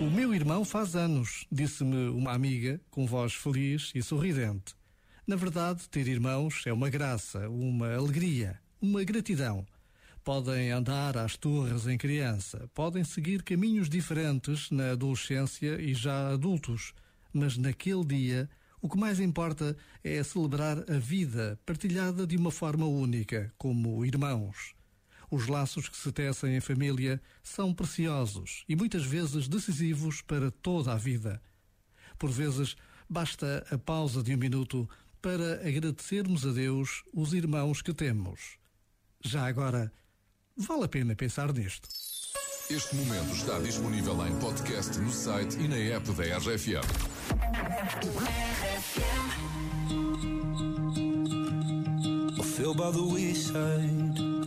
O meu irmão faz anos, disse-me uma amiga com voz feliz e sorridente. Na verdade, ter irmãos é uma graça, uma alegria, uma gratidão. Podem andar às torres em criança, podem seguir caminhos diferentes na adolescência e já adultos, mas naquele dia o que mais importa é celebrar a vida partilhada de uma forma única, como irmãos. Os laços que se tecem em família são preciosos e muitas vezes decisivos para toda a vida. Por vezes, basta a pausa de um minuto para agradecermos a Deus os irmãos que temos. Já agora, vale a pena pensar nisto. Este momento está disponível em podcast no site e na app da RFM. I feel by the wayside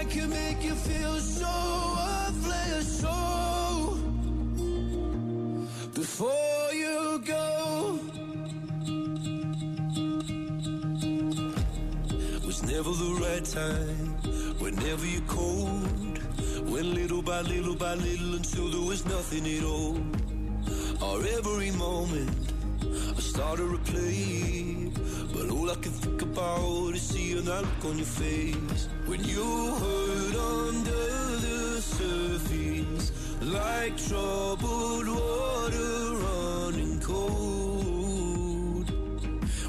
Mind can make you feel so worthless. So before you go, was never the right time. Whenever you're cold, went little by little by little until there was nothing at all. Our every moment I started to play But all I can think about is seeing that look on your face. When you hurt under the surface Like troubled water running cold.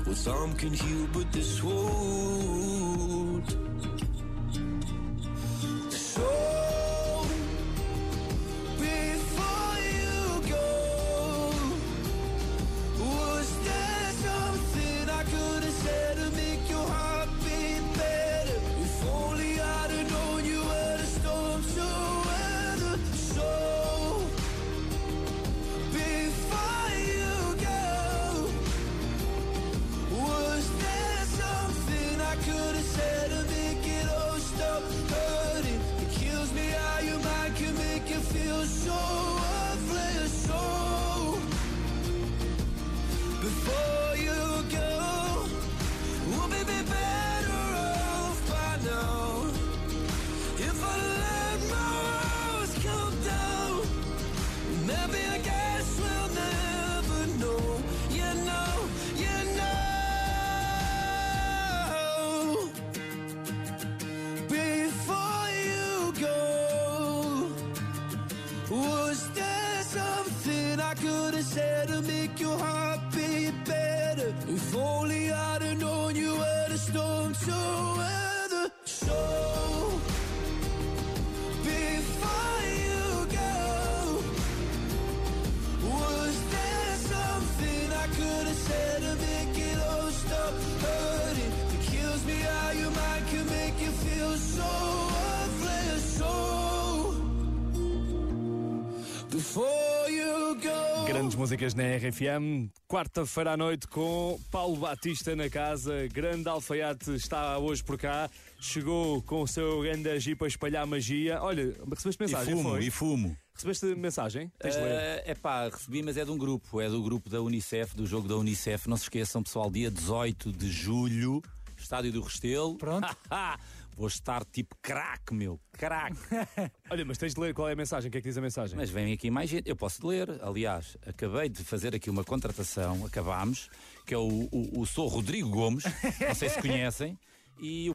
Well, some can heal, but this won't you hurt Grandes músicas na RFM, quarta-feira à noite com Paulo Batista na casa, grande alfaiate está hoje por cá, chegou com o seu grande jeep a espalhar magia. Olha, recebeste mensagem? e fumo, foi? e fumo. Recebeste mensagem? Tens de ler. É pá, recebi, mas é de um grupo, é do grupo da Unicef, do jogo da Unicef. Não se esqueçam, pessoal, dia 18 de julho, Estádio do Restelo. Pronto. Vou estar tipo craque, meu, craque. Olha, mas tens de ler qual é a mensagem, o que é que diz a mensagem? Mas vem aqui mais gente, eu posso ler. Aliás, acabei de fazer aqui uma contratação, acabámos, que é o, o, o Sou Rodrigo Gomes, não sei se conhecem, e o